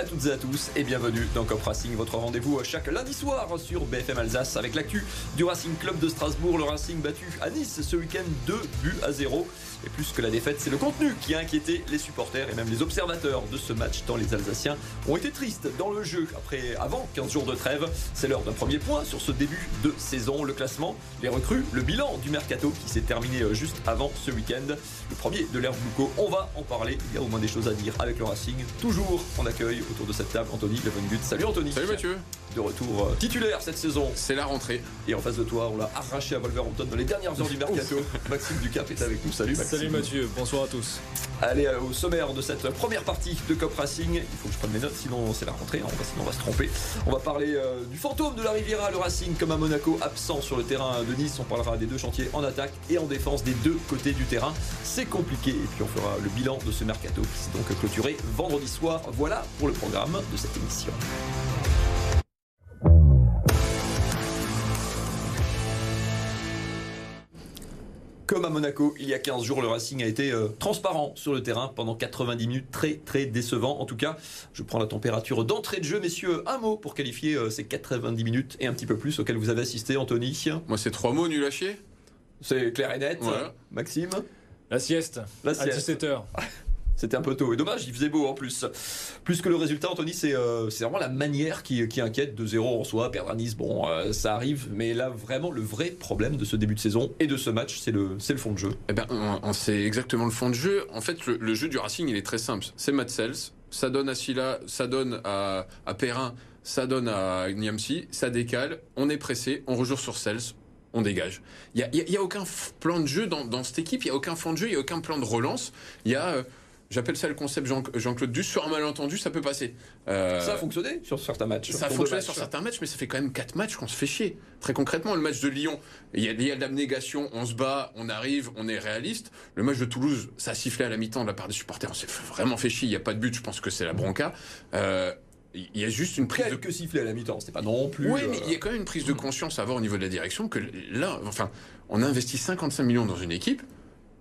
à toutes et à tous et bienvenue dans Cop Racing, votre rendez-vous chaque lundi soir sur BFM Alsace avec l'actu du Racing Club de Strasbourg. Le Racing battu à Nice ce week-end 2 buts à 0. Et plus que la défaite, c'est le contenu qui a inquiété les supporters et même les observateurs de ce match, tant les Alsaciens ont été tristes dans le jeu. Après, avant 15 jours de trêve, c'est l'heure d'un premier point sur ce début de saison. Le classement, les recrues, le bilan du mercato qui s'est terminé euh, juste avant ce week-end. Le premier de l'ère Bluco, on va en parler. Il y a au moins des choses à dire avec le Racing. Toujours on accueille autour de cette table Anthony Levengut. Salut Anthony. Salut Mathieu. De retour euh, titulaire cette saison. C'est la rentrée. Et en face de toi, on l'a arraché à Wolverhampton dans les dernières heures du mercato. Maxime Ducap est avec nous. Salut Maxime. Salut Mathieu, bonsoir à tous. Allez, euh, au sommaire de cette première partie de Cop Racing, il faut que je prenne mes notes, sinon c'est la rentrée, hein, on va, sinon on va se tromper. On va parler euh, du fantôme de la Riviera, le Racing comme à Monaco, absent sur le terrain de Nice. On parlera des deux chantiers en attaque et en défense des deux côtés du terrain. C'est compliqué. Et puis on fera le bilan de ce mercato qui s'est donc clôturé vendredi soir. Voilà pour le programme de cette émission. Comme à Monaco, il y a 15 jours, le Racing a été euh, transparent sur le terrain pendant 90 minutes, très très décevant. En tout cas, je prends la température d'entrée de jeu, messieurs. Un mot pour qualifier euh, ces 90 minutes et un petit peu plus auxquels vous avez assisté, Anthony. Moi, c'est trois mots, nul à chier. C'est clair et net. Maxime La sieste, La à sieste. 17h. C'était un peu tôt. Et dommage, il faisait beau en plus. Plus que le résultat, Anthony, c'est euh, vraiment la manière qui, qui inquiète. 2-0 en soi, perdre à Nice, bon, euh, ça arrive. Mais là, vraiment, le vrai problème de ce début de saison et de ce match, c'est le, le fond de jeu. Eh ben, on, exactement le fond de jeu. En fait, le, jeu du Racing, il est très simple. C'est Matt Sells, ça donne à Silla, ça donne à, Perrin, ça donne à Niamsi, ça décale, on est pressé, on rejoue sur Sells, on dégage. Il n'y a, a- aucun plan de jeu dans, dans cette équipe, il n'y a aucun fond de jeu, il n'y a aucun plan de relance. Il y a, euh, j'appelle ça le concept Jean- Jean-Claude Duss, sur un malentendu, ça peut passer. Euh, Ça a fonctionné sur certains matchs. Ça a fonctionné sur certains matchs, mais ça fait quand même 4 matchs qu'on se fait chier. Très concrètement, le match de Lyon, il y a, il y a de l'abnégation, on se bat, on arrive, on est réaliste. Le match de Toulouse, ça a sifflé à la mi-temps de la part des supporters, on s'est vraiment fait chier, il n'y a pas de but, je pense que c'est la bronca. Euh, il y a juste une prise de... Sifflets à la mi-temps, c'était pas non plus. Oui, euh, mais il y a quand même une prise de conscience à avoir au niveau de la direction que là, enfin, on a investi 55 millions dans une équipe,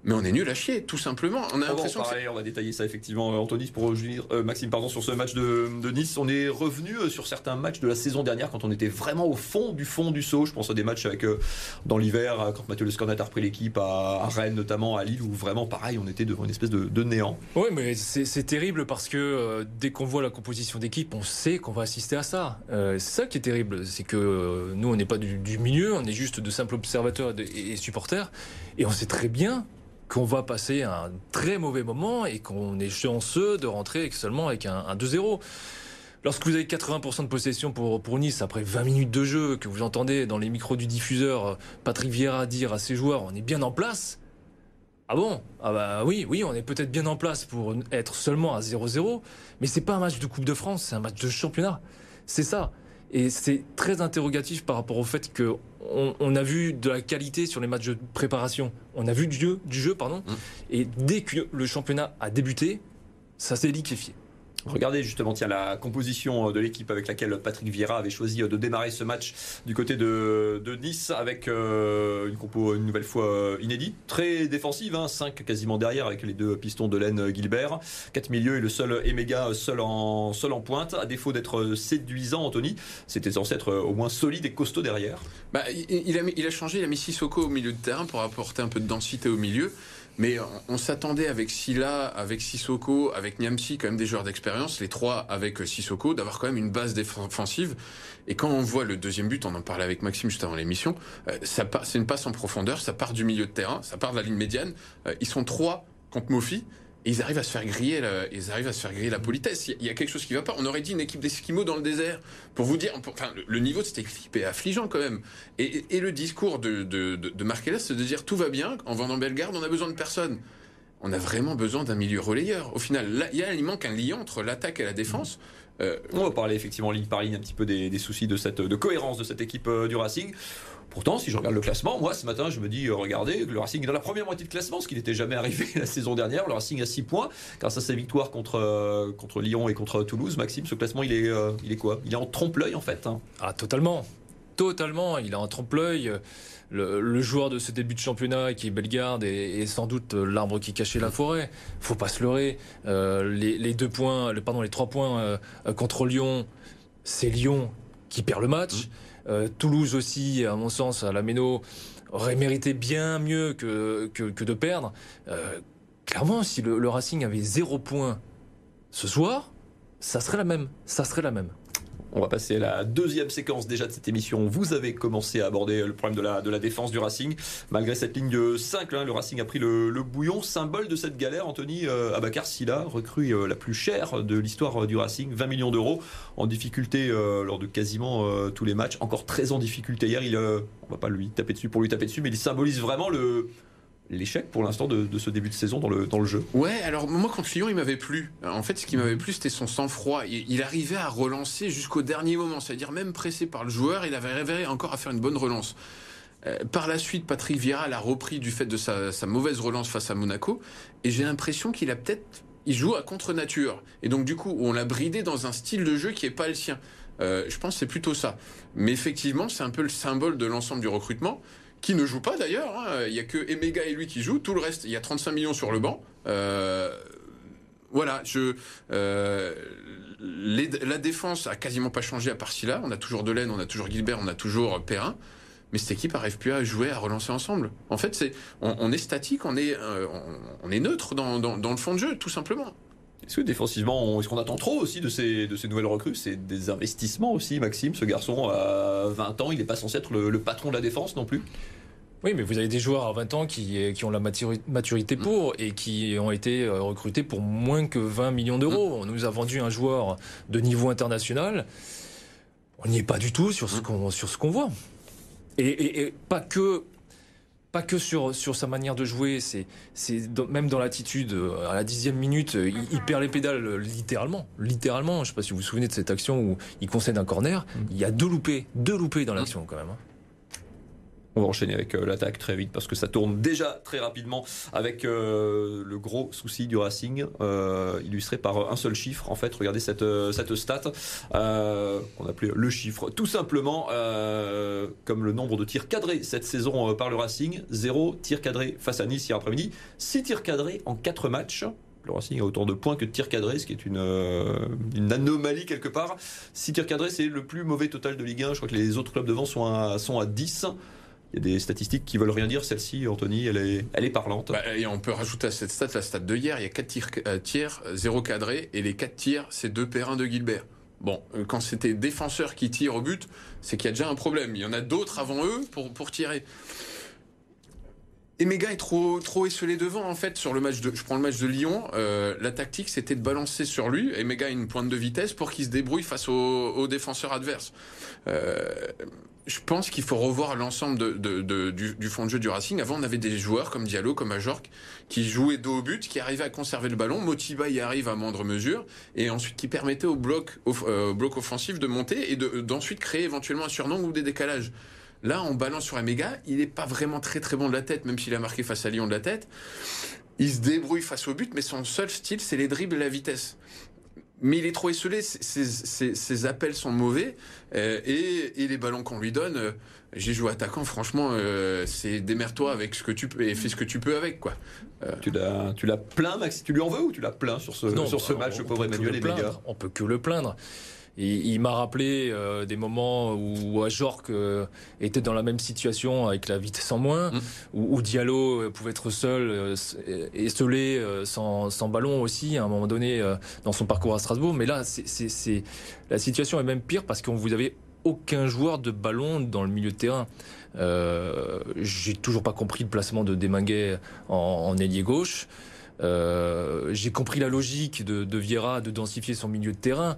mais on est nul à chier, tout simplement. On a en l'impression que on va détailler ça effectivement, euh, Anthony, pour revenir, euh, Maxime, pardon, sur ce match de, de Nice. On est revenu euh, sur certains matchs de la saison dernière quand on était vraiment au fond du fond du saut. Je pense à des matchs avec, euh, dans l'hiver, quand Mathieu Le Scornat a repris l'équipe à, à Rennes, notamment à Lille, où vraiment, pareil, on était devant une espèce de, de néant. Oui, mais c'est terrible parce que euh, dès qu'on voit la composition d'équipe, on sait qu'on va assister à ça. Euh, c'est ça qui est terrible, c'est que euh, nous, on n'est pas du, du milieu, on est juste de simples observateurs et supporters, et on sait très bien qu'on va passer un très mauvais moment et qu'on est chanceux de rentrer seulement avec un, un 2-0. Lorsque vous avez 80% de possession pour, pour Nice après 20 minutes de jeu, que vous entendez dans les micros du diffuseur euh, Patrick Vieira dire à ses joueurs on est bien en place, ah bon? Ah bah oui, oui, on est peut-être bien en place pour être seulement à 0-0, mais c'est pas un match de Coupe de France, c'est un match de championnat. C'est ça. Et c'est très interrogatif par rapport au fait que on, on a vu de la qualité sur les matchs de préparation. On a vu du jeu, du jeu pardon. Mm. Et dès que le championnat a débuté, ça s'est liquéfié. Regardez justement tiens, la composition de l'équipe avec laquelle Patrick Vieira avait choisi de démarrer ce match du côté de, Nice avec euh, une compo une nouvelle fois euh, inédite, très défensive, 5 quasiment derrière avec les deux pistons de laine Gilbert, 4 milieux et le seul Emega seul en, seul en pointe, à défaut d'être séduisant Anthony, c'était censé être au moins solide et costaud derrière. Bah, il, a, il a changé, il a mis Sissoko au milieu de terrain pour apporter un peu de densité au milieu. Mais on, on s'attendait avec Silla, avec Sissoko, avec Niamsi, quand même des joueurs d'expérience, les trois avec euh, Sissoko, d'avoir quand même une base défensive. Et quand on voit le deuxième but, on en parlait avec Maxime juste avant l'émission, euh, c'est une passe en profondeur, ça part du milieu de terrain, ça part de la ligne médiane. Euh, ils sont trois contre Mofi. Ils arrivent à se faire griller, la- ils arrivent à se faire griller la politesse. Il y a- quelque chose qui va pas. On aurait dit une équipe d'esquimaux dans le désert. Pour vous dire, enfin, le, niveau de cette équipe est affligeant quand même. Et, le discours de, de, c'est de dire tout va bien, en vendant Bellegarde, on a besoin de personne. On a vraiment besoin d'un milieu relayeur. Au final, y a, il manque un lien entre l'attaque et la défense. On va parler effectivement ligne par ligne un petit peu des, des soucis de cette de cohérence de cette équipe euh, du Racing. Pourtant, si je regarde le classement, moi ce matin, je me dis, euh, regardez, le Racing est dans la première moitié de classement, ce qui n'était jamais arrivé la saison dernière. Le Racing a 6 points grâce à sa victoire contre, euh, contre Lyon et contre Toulouse. Maxime, ce classement, il est, euh, il est quoi? Il est en trompe-l'œil en fait. hein. Ah, totalement. totalement. Il a un trompe-l'œil. Le, joueur de ce début de championnat qui est Bellegarde est, sans doute l'arbre qui cachait la forêt. Faut pas se leurrer. les, deux points, pardon, les trois points contre Lyon, c'est Lyon qui perd le match. Mmh. Toulouse aussi, à mon sens, à la Méno, aurait mérité bien mieux que, que, de perdre. Euh, clairement, si le, le, Racing avait zéro point ce soir, ça serait la même. Ça serait la même. On va passer à la deuxième séquence déjà de cette émission. Vous avez commencé à aborder le problème de la, de défense du Racing. Malgré cette ligne 5, hein, le Racing a pris le, bouillon. Symbole de cette galère, Anthony euh, Abakar Silla, recrue euh, la plus chère de l'histoire du Racing, 20 millions d'euros, en difficulté euh, lors de quasiment tous les matchs. Encore très en difficulté hier. Il, on va pas lui taper dessus pour lui taper dessus, mais il symbolise vraiment le, l'échec pour l'instant de, ce début de saison dans le, dans le jeu Ouais, alors moi contre Lyon il m'avait plu. En fait ce qui m'avait plu c'était son sang-froid. Il, arrivait à relancer jusqu'au dernier moment, c'est-à-dire même pressé par le joueur, il avait révélé encore à faire une bonne relance. Euh, par la suite, Patrick Vieira l'a repris du fait de sa, mauvaise relance face à Monaco, et j'ai l'impression qu'il a peut-être, il joue à contre-nature, et donc du coup on l'a bridé dans un style de jeu qui est pas le sien. Euh, je pense que c'est plutôt ça. Mais effectivement, c'est un peu le symbole de l'ensemble du recrutement qui ne joue pas d'ailleurs. Hein. Il n'y a que Emega et lui qui jouent. Tout le reste, il y a 35 millions sur le banc. Euh, voilà, je, euh, la défense a quasiment pas changé à part là. On a toujours Delaine, on a toujours Gilbert, on a toujours Perrin. Mais cette équipe arrive plus à jouer, à relancer ensemble. En fait, c'est, on, est statique, on est, euh, on, est neutre dans, dans, le fond de jeu, tout simplement. Est-ce que défensivement, est-ce qu'on attend trop aussi de ces, de ces nouvelles recrues? C'est des investissements aussi, Maxime. Ce garçon a 20 ans, il n'est pas censé être le, patron de la défense non plus oui, mais vous avez des joueurs à 20 ans qui, qui ont la maturité mm. pour et qui ont été euh, recrutés pour moins que 20 millions d'euros. Mm. On nous a vendu un joueur de niveau international. On n'y est pas du tout sur ce mm. qu'on sur ce qu'on voit. Et, et, pas que pas que sur, sur sa manière de jouer, c'est, c'est même dans l'attitude, euh, à la dixième minute, euh, il, perd les pédales euh, littéralement. Littéralement, je ne sais pas si vous vous souvenez de cette action où il concède un corner, mm. il y a deux loupés, deux loupés dans l'action quand même. On va enchaîner avec euh, l'attaque très vite parce que ça tourne déjà très rapidement avec euh, le gros souci du Racing, euh, illustré par un seul chiffre. En fait, regardez cette, cette stat qu'on appelait le chiffre, tout simplement comme le nombre de tirs cadrés cette saison par le Racing. Zéro tir cadré face à Nice hier après-midi, six tirs cadrés en quatre matchs. Le Racing a autant de points que de tirs cadrés, ce qui est une, une anomalie quelque part. 6 tirs cadrés, c'est le plus mauvais total de Ligue 1. Je crois que les autres clubs devant sont à, sont à 10. Il y a des statistiques qui veulent rien dire. Celle-ci, Anthony, elle est, parlante. Bah, et on peut rajouter à cette stat la stat de hier. Il y a 4 tirs, euh, tirs 0 cadré. Et les 4 tirs, c'est 2 Perrin de Gilbert. Bon, euh, quand c'était défenseurs qui tirent au but, c'est qu'il y a déjà un problème. Il y en a d'autres avant eux pour tirer. Emega est trop trop esselé devant en fait sur le match de je prends le match de Lyon euh, la tactique c'était de balancer sur lui Emega a une pointe de vitesse pour qu'il se débrouille face aux, défenseurs adverses euh, je pense qu'il faut revoir l'ensemble de, du, fond de jeu du Racing. Avant, on avait des joueurs comme Diallo, comme Ajorc, qui jouaient dos au but, qui arrivaient à conserver le ballon. Motiba y arrive à moindre mesure, et ensuite qui permettait au bloc, au, euh, bloc offensif de monter et d'ensuite créer éventuellement un surnom ou des décalages. Là, en balance sur Améga, il n'est pas vraiment très très bon de la tête, même s'il a marqué face à Lyon de la tête. Il se débrouille face au but, mais son seul style, c'est les dribbles et la vitesse. Mais il est trop esselé, ses, appels sont mauvais, euh, et, les ballons qu'on lui donne, euh, j'ai joué attaquant, franchement, euh, c'est démerde-toi avec ce que tu peux et fais ce que tu peux avec, quoi. Tu l'as, tu l'as plaint, Max, tu lui en veux ou tu l'as plaint sur ce, sur ce match, le pauvre Emmanuel et On peut que le plaindre il m'a rappelé euh, des moments où Ajorc euh, était dans la même situation avec la vitesse en moins, mm. où, Diallo euh, pouvait être seul, et seulé, sans, sans, ballon aussi, à un moment donné, dans son parcours à Strasbourg. Mais là, c'est, la situation est même pire parce qu'on vous avez aucun joueur de ballon dans le milieu de terrain. Euh, j'ai toujours pas compris le placement de Deminguet en, en ailier gauche. Euh, j'ai compris la logique de, de Vieira de densifier son milieu de terrain.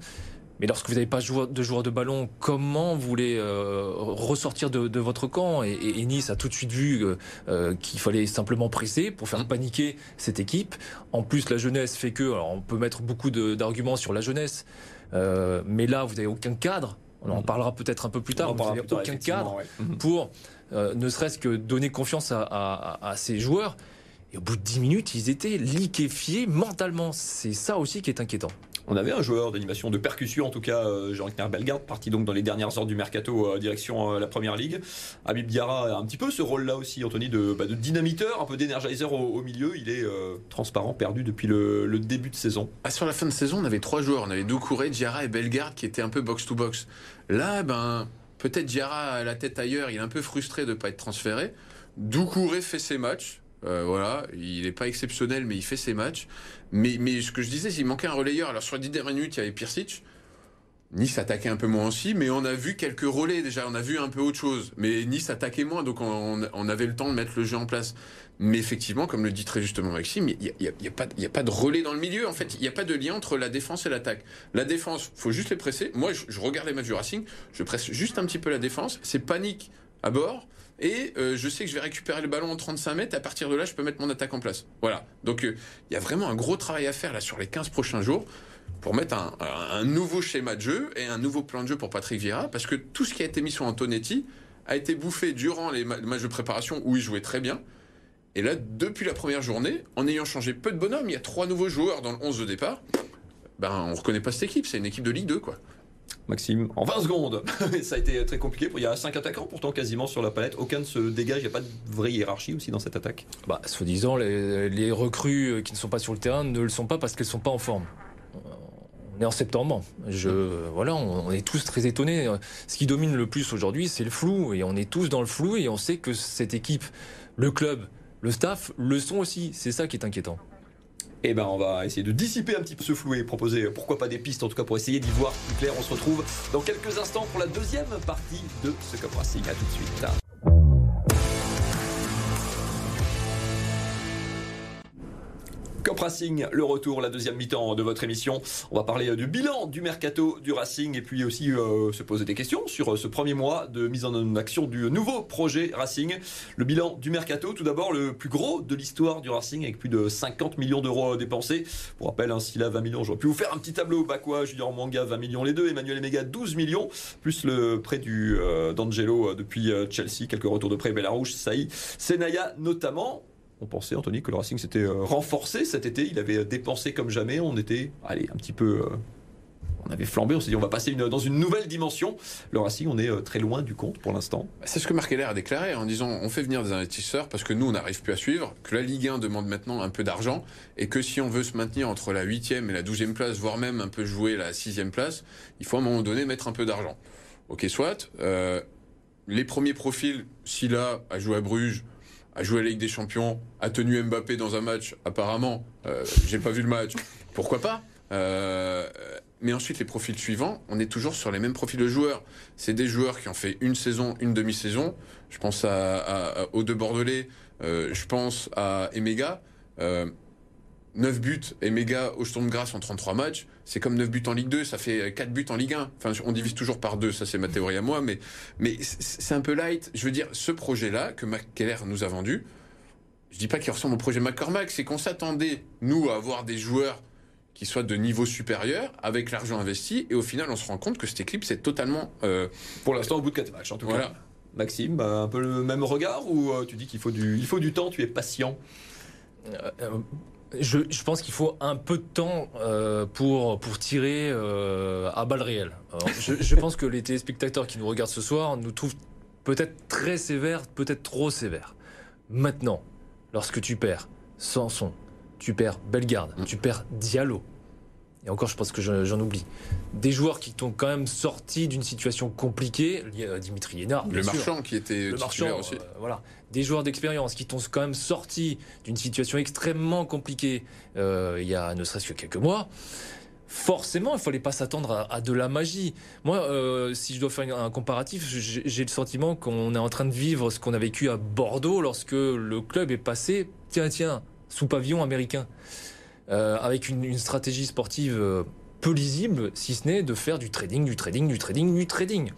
Mais lorsque vous n'avez pas de joueur de ballon, comment vous voulez euh, ressortir de, votre camp? Et, Nice a tout de suite vu euh, euh, qu'il fallait simplement presser pour faire paniquer cette équipe. En plus, la jeunesse fait que, alors on peut mettre beaucoup d'arguments sur la jeunesse, mais là, vous n'avez aucun cadre. On en mmh. parlera peut-être un peu plus tard. Vous n'avez aucun cadre mmh. pour ne serait-ce que donner confiance à, à ces joueurs. Et au bout de 10 minutes, ils étaient liquéfiés mentalement. C'est ça aussi qui est inquiétant. On avait un joueur d'animation de percussion, en tout cas, euh, Jean-Claire Bellegarde, parti donc dans les dernières heures du mercato direction la première ligue. Habib Diarra a un petit peu ce rôle-là aussi, Anthony, de, bah, de dynamiteur, un peu d'énergizer au, milieu. Il est transparent, perdu depuis le, début de saison. Ah, sur la fin de saison, on avait trois joueurs. On avait Doucouré, Diarra et Bellegarde qui étaient un peu box-to-box. Là, ben, peut-être Diarra a la tête ailleurs, il est un peu frustré de ne pas être transféré. Doucouré fait ses matchs. Euh, voilà, il n'est pas exceptionnel, mais il fait ses matchs. Mais, ce que je disais, s'il manquait un relayeur. Alors sur les 10 dernières minutes, il y avait Pirsic. Nice attaquait un peu moins aussi, mais on a vu quelques relais déjà, on a vu un peu autre chose. Mais Nice attaquait moins, donc on, avait le temps de mettre le jeu en place. Mais effectivement, comme le dit très justement Maxime, il n'y a, y a, pas de relais dans le milieu. En fait, il n'y a pas de lien entre la défense et l'attaque. La défense, faut juste les presser. Moi, je, je regarde les matchs du Racing, je presse juste un petit peu la défense. C'est panique à bord. Et euh, je sais que je vais récupérer le ballon en 35 mètres. À partir de là, je peux mettre mon attaque en place. Voilà. Donc, euh, il y a vraiment un gros travail à faire là sur les 15 prochains jours pour mettre un, nouveau schéma de jeu et un nouveau plan de jeu pour Patrick Vieira. Parce que tout ce qui a été mis sur Antonetti a été bouffé durant les matchs de préparation où il jouait très bien. Et là, depuis la première journée, en ayant changé peu de bonhommes, il y a trois nouveaux joueurs dans le 11 de départ. Ben, on reconnaît pas cette équipe. C'est une équipe de Ligue 2, quoi. Maxime, en 20 secondes. ça a été très compliqué. Il y a 5 attaquants pourtant quasiment sur la palette. Aucun ne se dégage. Il n'y a pas de vraie hiérarchie aussi dans cette attaque. Bah, soi-disant, les, les, recrues qui ne sont pas sur le terrain ne le sont pas parce qu'elles ne sont pas en forme. On est en septembre. Je, voilà, on, est tous très étonnés. Ce qui domine le plus aujourd'hui, c'est le flou. Et on est tous dans le flou et on sait que cette équipe, le club, le staff, le sont aussi. C'est ça qui est inquiétant. Eh ben, on va essayer de dissiper un petit peu ce flou et proposer, pourquoi pas des pistes, en tout cas pour essayer d'y voir plus clair. On se retrouve dans quelques instants pour la deuxième partie de ce Cup Racing. À tout de suite. Racing, le retour, la deuxième mi-temps de votre émission. On va parler euh, du bilan du mercato du Racing et puis aussi euh, se poser des questions sur euh, ce premier mois de mise en action du nouveau projet Racing. Le bilan du mercato, tout d'abord le plus gros de l'histoire du Racing avec plus de 50 millions d'euros dépensés. Pour rappel, hein, s'il a 20 millions, j'aurais pu vous faire un petit tableau. Bakwa, Julien Manga, 20 millions les deux, Emmanuel Emega, 12 millions, plus le prêt du d'Angelo depuis Chelsea, quelques retours de prêt Belarus, Saï, Senaya notamment on pensait, Anthony, que le Racing s'était euh, renforcé cet été. Il avait dépensé comme jamais. On était, allez, un petit peu. Euh, on avait flambé, on s'est dit on va passer dans une nouvelle dimension. Le Racing, on est euh, très loin du compte pour l'instant. C'est ce que Marc Heller a déclaré en disant on fait venir des investisseurs parce que nous on n'arrive plus à suivre, que la Ligue 1 demande maintenant un peu d'argent et que si on veut se maintenir entre la 8e et la 12e place, voire même un peu jouer la 6e place, il faut à un moment donné mettre un peu d'argent. Ok, soit. les premiers profils, Silla a joué à Bruges, a joué à la Ligue des Champions, a tenu Mbappé dans un match, apparemment. Euh, J'ai pas vu le match. Pourquoi pas euh, mais ensuite, les profils suivants, on est toujours sur les mêmes profils de joueurs. C'est des joueurs qui ont fait une saison, une demi-saison. Je pense à, aux deux Bordelais, euh, je pense à Emega. 9 buts et méga au Sturm Grasse en 33 matchs, c'est comme 9 buts en Ligue 2, ça fait 4 buts en Ligue 1. Enfin, on divise toujours par deux, ça c'est ma théorie à moi, mais, mais c'est un peu light. Je veux dire, ce projet-là que Keller nous a vendu, je dis pas qu'il ressemble au projet McCormack, c'est qu'on s'attendait, nous, à avoir des joueurs qui soient de niveau supérieur avec l'argent investi, et au final, on se rend compte que cette équipe, c'est totalement. Euh, Pour l'instant, au bout de 4 matchs, en tout cas. Maxime, bah, un peu le même regard, ou euh, tu dis qu'il faut du, il faut du temps, tu es patient? Euh, je, je, pense qu'il faut un peu de temps euh, pour, pour tirer euh, à balles réelles. je, je, pense que les téléspectateurs qui nous regardent ce soir nous trouvent peut-être très sévères, peut-être trop sévères. Maintenant, lorsque tu perds Sanson, tu perds Bellegarde, mm. tu perds Diallo, et encore je pense que j'en oublie, des joueurs qui t'ont quand même sorti d'une situation compliquée, Dimitri Hénard, le marchand qui était le marchand, aussi. Euh, voilà, des joueurs d'expérience qui t'ont quand même sorti d'une situation extrêmement compliquée euh, il y a ne serait-ce que quelques mois. Forcément, il fallait pas s'attendre à, de la magie. Moi, euh, si je dois faire un comparatif, j'ai le sentiment qu'on est en train de vivre ce qu'on a vécu à Bordeaux lorsque le club est passé, tiens, tiens, sous pavillon américain. Euh, avec une, stratégie sportive euh, peu lisible, si ce n'est de faire du trading, du trading, du trading, du trading.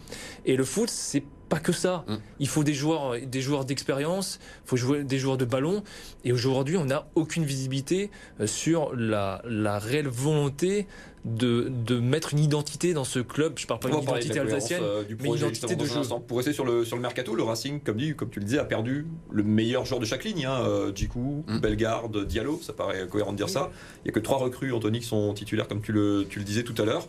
Et le foot, c'est pas que ça. Mm. Il faut des joueurs, des joueurs d'expérience, il faut jouer des joueurs de ballon. Et aujourd'hui, on n'a aucune visibilité euh, sur la, la réelle volonté de, de mettre une identité dans ce club. Je parle pas d'une identité alsacienne. euh, du mais projet, identité de jeu. Pour rester sur le, sur le mercato, le Racing, comme, dit, comme tu le disais, a perdu le meilleur joueur de chaque ligne. Hein, euh, Djikou, Mm. Bellegarde, Diallo, ça paraît cohérent de dire ça. Il n'y a que trois recrues, Anthony, qui sont titulaires, comme tu le, tu le disais tout à l'heure.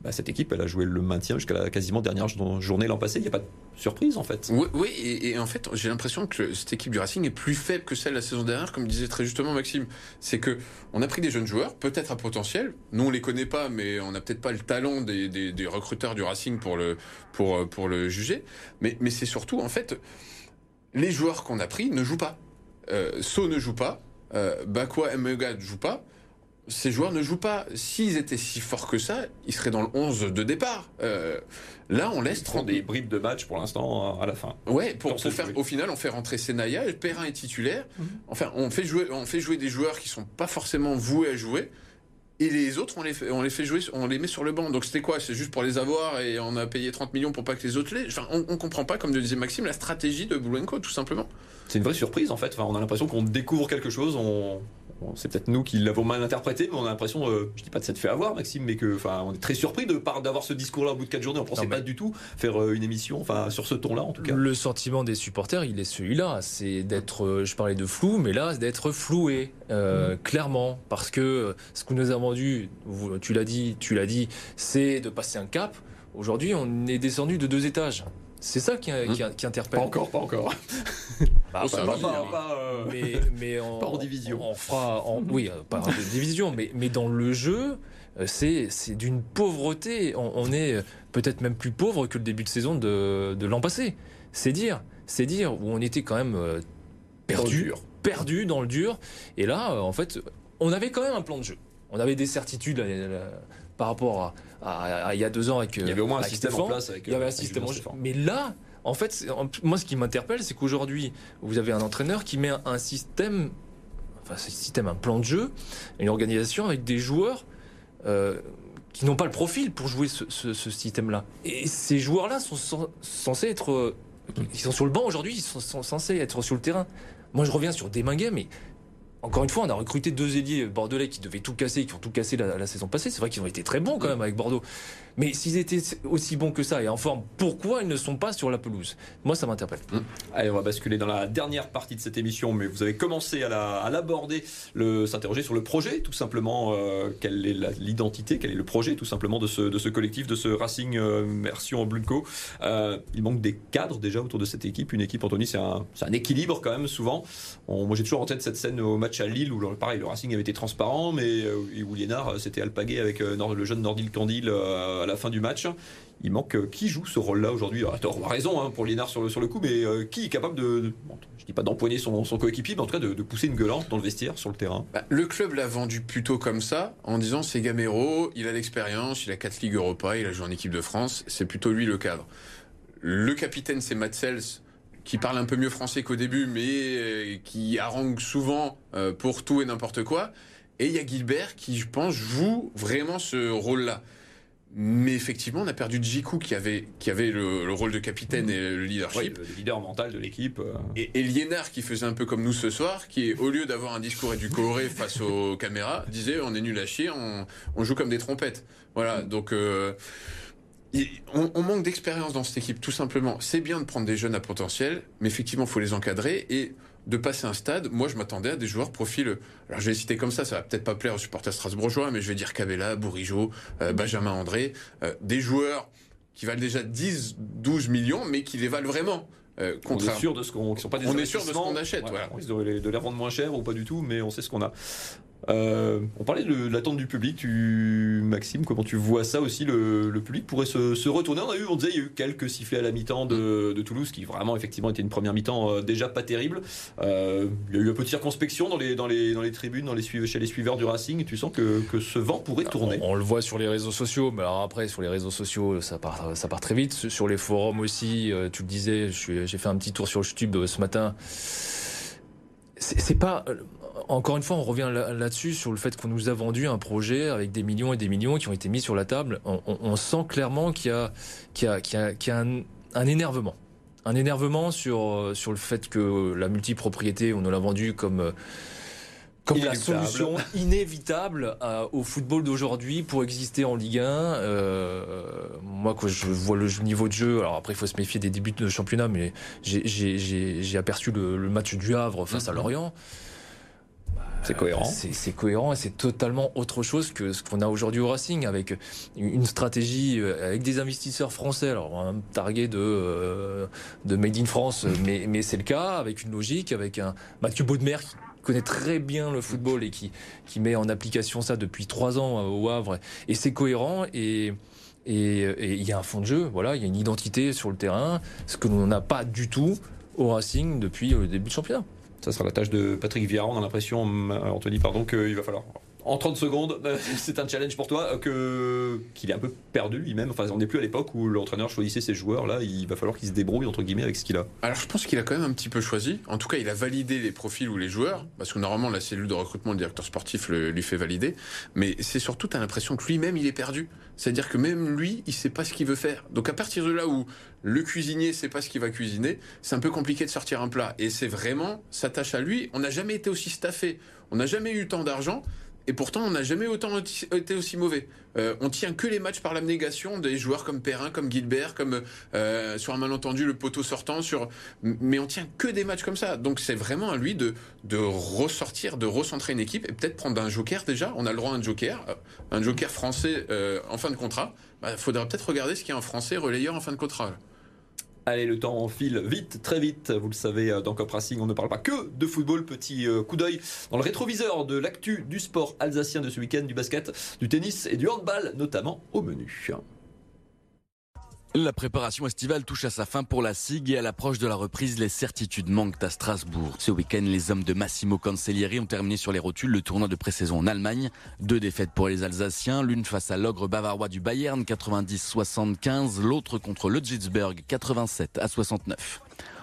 Bah, cette équipe, elle a joué le maintien jusqu'à la quasiment dernière journée l'an passé. Il n'y a pas de surprise, en fait. Oui, oui, et, en fait, j'ai l'impression que cette équipe du Racing est plus faible que celle de la saison dernière, comme disait très justement Maxime. C'est que on a pris des jeunes joueurs, peut-être à potentiel. Nous, on les connaît pas, mais on n'a peut-être pas le talent des, des- recruteurs du Racing pour le, pour, euh, pour le juger. Mais, mais c'est surtout, en fait, les joueurs qu'on a pris ne jouent pas. Euh, So ne joue pas, euh, Bakwa Emega ne joue pas. Ces joueurs ne jouent pas. S'ils étaient si forts que ça, ils seraient dans le 11 de départ. Euh, là, on laisse Ils font 30 des bribes de match pour l'instant à la fin. Ouais, pour, faire, au final, on fait rentrer Senaya, Perrin est titulaire. Mhm. Enfin, on fait jouer, on fait jouer des joueurs qui sont pas forcément voués à jouer. Et les autres, on les fait, on les fait jouer, on les met sur le banc. Donc c'était quoi? C'est juste pour les avoir et on a payé 30 millions pour pas que les autres les. Enfin, on, on comprend pas, comme le disait Maxime, la stratégie de Boulenko, tout simplement. C'est une vraie surprise en fait. Enfin, on a l'impression qu'on découvre quelque chose. On, on- c'est peut-être nous qui l'avons mal interprété, mais on a l'impression, euh, je dis pas de s'être fait avoir, Maxime, mais que, enfin, on est très surpris de d'avoir ce discours-là au bout de 4 journées. On pensait Non, pas du tout faire euh, une émission, enfin, sur ce ton-là en tout cas. Le sentiment des supporters, il est celui-là. C'est d'être, euh, je parlais de flou, mais là, c'est d'être floué, euh, clairement. Parce que ce que nous avons vendu, vous- tu l'as dit, tu l'as dit, c'est de passer un cap. Aujourd'hui, on est descendu de deux étages. C'est ça qui, qui- qui interpelle. Pas encore, pas encore. Bah, ça pas- va Pas, venir, pas, hein. pas, euh, mais, Pas en division. On fera, en- oui, euh, pas en division, mais, mais dans le jeu, euh, c'est c'est d'une pauvreté. On, on est euh, peut-être même plus pauvre que le début de saison de, de l'an passé. C'est dire, c'est dire où on était quand même euh, perdu, perdu dans le dur. Et là, euh, en fait, on avait quand même un plan de jeu. On avait des certitudes euh, euh, par rapport à, à- à il y a deux ans avec. Il y avait au moins un système en Stéphane. place. Avec, Il y avait euh, un avec système en jeu. Mais là, en fait, moi, ce qui m'interpelle, c'est qu'aujourd'hui, vous avez un entraîneur qui met un, système, enfin, un système, un plan de jeu, une organisation avec des joueurs euh, qui n'ont pas le profil pour jouer ce, ce- ce système-là. Et ces joueurs-là sont cen- censés être, euh, ils sont sur le banc aujourd'hui, ils sont, sont censés être sur le terrain. Moi, je reviens sur Desminguet, mais encore une fois, on a recruté deux ailiers bordelais qui devaient tout casser, qui ont tout cassé la, la saison passée. C'est vrai qu'ils ont été très bons quand même avec Bordeaux. Mais s'ils étaient aussi bons que ça et en forme, pourquoi ils ne sont pas sur la pelouse? Moi, ça m'interpelle. Allez, on va basculer dans la dernière partie de cette émission, mais vous avez commencé à la- à l'aborder, s'interroger sur le projet, tout simplement. euh, quelle est l'identité, quel est le projet, tout simplement, de ce, collectif, de ce Racing euh, Blutco. Euh, il manque des cadres déjà autour de cette équipe. Une équipe, Anthony, c'est un, équilibre quand même, souvent. Moi, j'ai toujours en tête cette scène au match à Lille où, pareil, le Racing avait été transparent, mais euh, où Liénard euh, s'était alpagué avec le jeune Nordil Candil à la fin du match. Il manque euh, qui joue ce rôle-là aujourd'hui? À tort raison hein, pour Liénard sur le, sur le coup, mais euh, qui est capable de, de- bon, je dis pas d'empoigner son, son coéquipier, mais en tout cas de, pousser une gueulante dans le vestiaire, sur le terrain Bah, le club l'a vendu plutôt comme ça, en disant c'est Gamero, il a l'expérience, il a quatre ligues Europa, il a joué en équipe de France, c'est plutôt lui le cadre. Le capitaine c'est Matt Sells, qui parle un peu mieux français qu'au début, mais euh, qui harangue souvent pour tout et n'importe quoi. Et il y a Gilbert qui, je pense, joue vraiment ce rôle-là. Mais effectivement, on a perdu Djikou qui avait, qui avait le, le rôle de capitaine et le leadership. Le leader mental de l'équipe. euh, Et, et Liénard, qui faisait un peu comme nous ce soir, qui, au lieu d'avoir un discours édulcoré face aux caméras, disait on est nul à chier, on, on joue comme des trompettes. Voilà, donc euh, il- on, on manque d'expérience dans cette équipe, tout simplement. C'est bien de prendre des jeunes à potentiel, mais effectivement, il faut les encadrer et de passer un stade. Moi, je m'attendais à des joueurs profil. Alors, je vais les citer comme ça, ça va peut-être pas plaire aux supporters strasbourgeois, mais je vais dire Cabella, Bourigeau, euh, Benjamin André, euh, des joueurs qui valent déjà 10, 12 millions, mais qui les valent vraiment. Euh, on est sûr de ce qu'on, sont pas des On est sûr de ce qu'on achète, voilà. On risque de, de les revendre moins cher ou pas du tout, mais on sait ce qu'on a. Euh, on parlait de, l'attente du public. Tu, Maxime, comment tu vois ça aussi le, le public pourrait se, se retourner? On a eu, on disait, il y a eu quelques sifflets à la mi-temps de, de Toulouse, qui vraiment effectivement était une première mi-temps euh, déjà pas terrible. Euh, il y a eu un peu de circonspection dans les, dans les, dans les tribunes, dans les, chez les suiveurs du Racing. Tu sens que, que ce vent pourrait tourner. On, on le voit sur les réseaux sociaux, mais alors après, sur les réseaux sociaux, ça part, ça part très vite. Sur les forums aussi, tu le disais, j'ai fait un petit tour sur YouTube ce matin. C'est pas. Euh, Encore une fois, on revient là- là-dessus sur le fait qu'on nous a vendu un projet avec des millions et des millions qui ont été mis sur la table. On, on- on sent clairement qu'il y a, qu'il y a, qu'il y a- qu'il y a un, un énervement. un énervement sur, sur le fait que la multipropriété, on nous l'a vendu comme comme la solution inévitable euh, au football d'aujourd'hui pour exister en Ligue 1. Euh, moi, quand je vois le niveau de jeu, alors après, il faut se méfier des débuts de championnat, mais j'ai aperçu le, match du Havre face à mhm. Lorient. C'est cohérent. C'est cohérent et c'est totalement autre chose que ce qu'on a aujourd'hui au Racing avec une stratégie, euh, avec des investisseurs français. Alors, un target de, euh, de Made in France, mais, mais c'est le cas, avec une logique, avec un Mathieu Baudemer qui connaît très bien le football et qui, qui met en application ça depuis trois ans euh, au Havre. Et c'est cohérent et et il y a un fond de jeu, voilà, il y a une identité sur le terrain, ce que l'on n'a pas du tout au Racing depuis le début du championnat. Ça sera la tâche de Patrick Vieira. On a l'impression, Anthony, pardon, qu'il va falloir en 30 secondes, c'est un challenge pour toi que qu'il est un peu perdu lui-même. Enfin, on n'est plus à l'époque où l'entraîneur choisissait ses joueurs. Là, il va falloir qu'il se débrouille entre guillemets avec ce qu'il a. Alors, je pense qu'il a quand même un petit peu choisi. En tout cas, il a validé les profils ou les joueurs, parce que normalement la cellule de recrutement, le directeur sportif lui fait valider. Mais c'est surtout, tu as l'impression que lui-même, il est perdu. C'est-à-dire que même lui, il sait pas ce qu'il veut faire. Donc à partir de là où le cuisinier sait pas ce qu'il va cuisiner, c'est un peu compliqué de sortir un plat. Et c'est vraiment sa tâche à lui. On n'a jamais été aussi staffé. On n'a jamais eu tant d'argent. Et pourtant, on n'a jamais autant été aussi mauvais. Euh, on tient que les matchs par l'abnégation des joueurs comme Perrin, comme Gilbert, comme euh, sur un malentendu le poteau sortant. Sur, mais on tient que des matchs comme ça. Donc c'est vraiment à lui de de ressortir, de recentrer une équipe et peut-être prendre un joker déjà. On a le droit à un joker, euh, un joker français en fin de contrat. Il bah, faudra peut-être regarder ce qu'il y a un français relayeur en fin de contrat. Allez, le temps file vite, très vite. Vous le savez, euh, dans Cop Racing, on ne parle pas que de football. Petit euh, coup d'œil dans le rétroviseur de l'actu du sport alsacien de ce week-end, du basket, du tennis et du handball, notamment au menu. La préparation estivale touche à sa fin pour la SIG et à l'approche de la reprise, les certitudes manquent à Strasbourg. Ce week-end, les hommes de Massimo Cancellieri ont terminé sur les rotules le tournoi de pré-saison en Allemagne. Deux défaites pour les Alsaciens, l'une face à l'ogre bavarois du Bayern 90-75, l'autre contre le Jitzberg 87 à 69.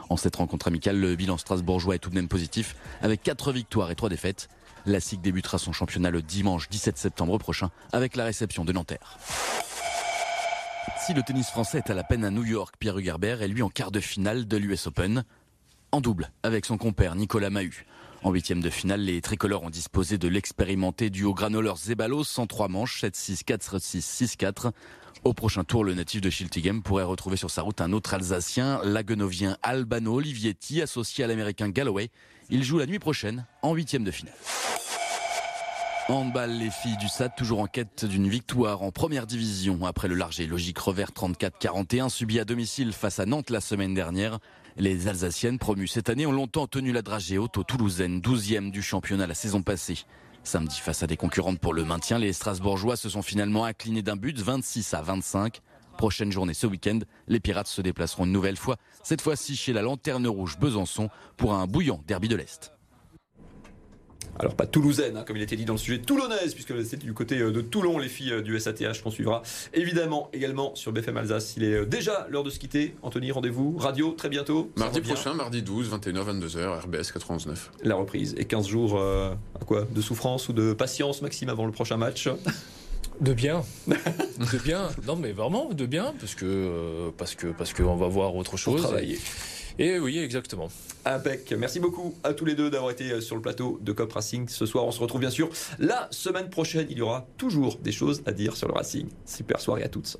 En cette rencontre amicale, le bilan strasbourgeois est tout de même positif avec quatre victoires et trois défaites. La SIG débutera son championnat le dimanche 17 septembre prochain avec la réception de Nanterre. Si le tennis français est à la peine à New York, Pierre Hugerbert est lui en quart de finale de l'US Open, en double avec son compère Nicolas Mahut. En huitième de finale, les tricolores ont disposé de l'expérimenté duo granoleur Zeballos en trois manches, 7-6, 4-6, 6-4. Au prochain tour, le natif de Schiltigem pourrait retrouver sur sa route un autre Alsacien, l'aguenovien Albano Olivietti, associé à l'américain Galloway. Il joue la nuit prochaine en huitième de finale. Handball, les filles du SAD toujours en quête d'une victoire en première division après le large et logique revers 34-41 subi à domicile face à Nantes la semaine dernière. Les Alsaciennes promues cette année ont longtemps tenu la dragée haute au Toulousaine, 12e du championnat la saison passée. Samedi, face à des concurrentes pour le maintien, les Strasbourgeois se sont finalement inclinés d'un but 26 à 25. Prochaine journée ce week-end, les Pirates se déplaceront une nouvelle fois, cette fois-ci chez la Lanterne Rouge Besançon pour un bouillant derby de l'Est alors pas toulousaine, hein, comme il était dit dans le sujet, toulonnaise, puisque c'est du côté euh, de Toulon, les filles euh, du SATH qu'on suivra évidemment également sur BFM Alsace. Il est euh, déjà l'heure de se quitter. Anthony, rendez-vous, radio, très bientôt. Mardi prochain, mardi 12, 21h, 22h, RBS 99. La reprise. Et 15 jours, à quoi? De souffrance ou de patience, Maxime, avant le prochain match? De bien, de bien. Non, mais vraiment de bien, parce que parce que parce qu'on va voir autre chose. travailler. Et oui, exactement. Impec. Merci beaucoup à tous les deux d'avoir été euh, sur le plateau de Cop Racing ce soir. On se retrouve bien sûr la semaine prochaine. Il y aura toujours des choses à dire sur le Racing. Super soirée à toutes.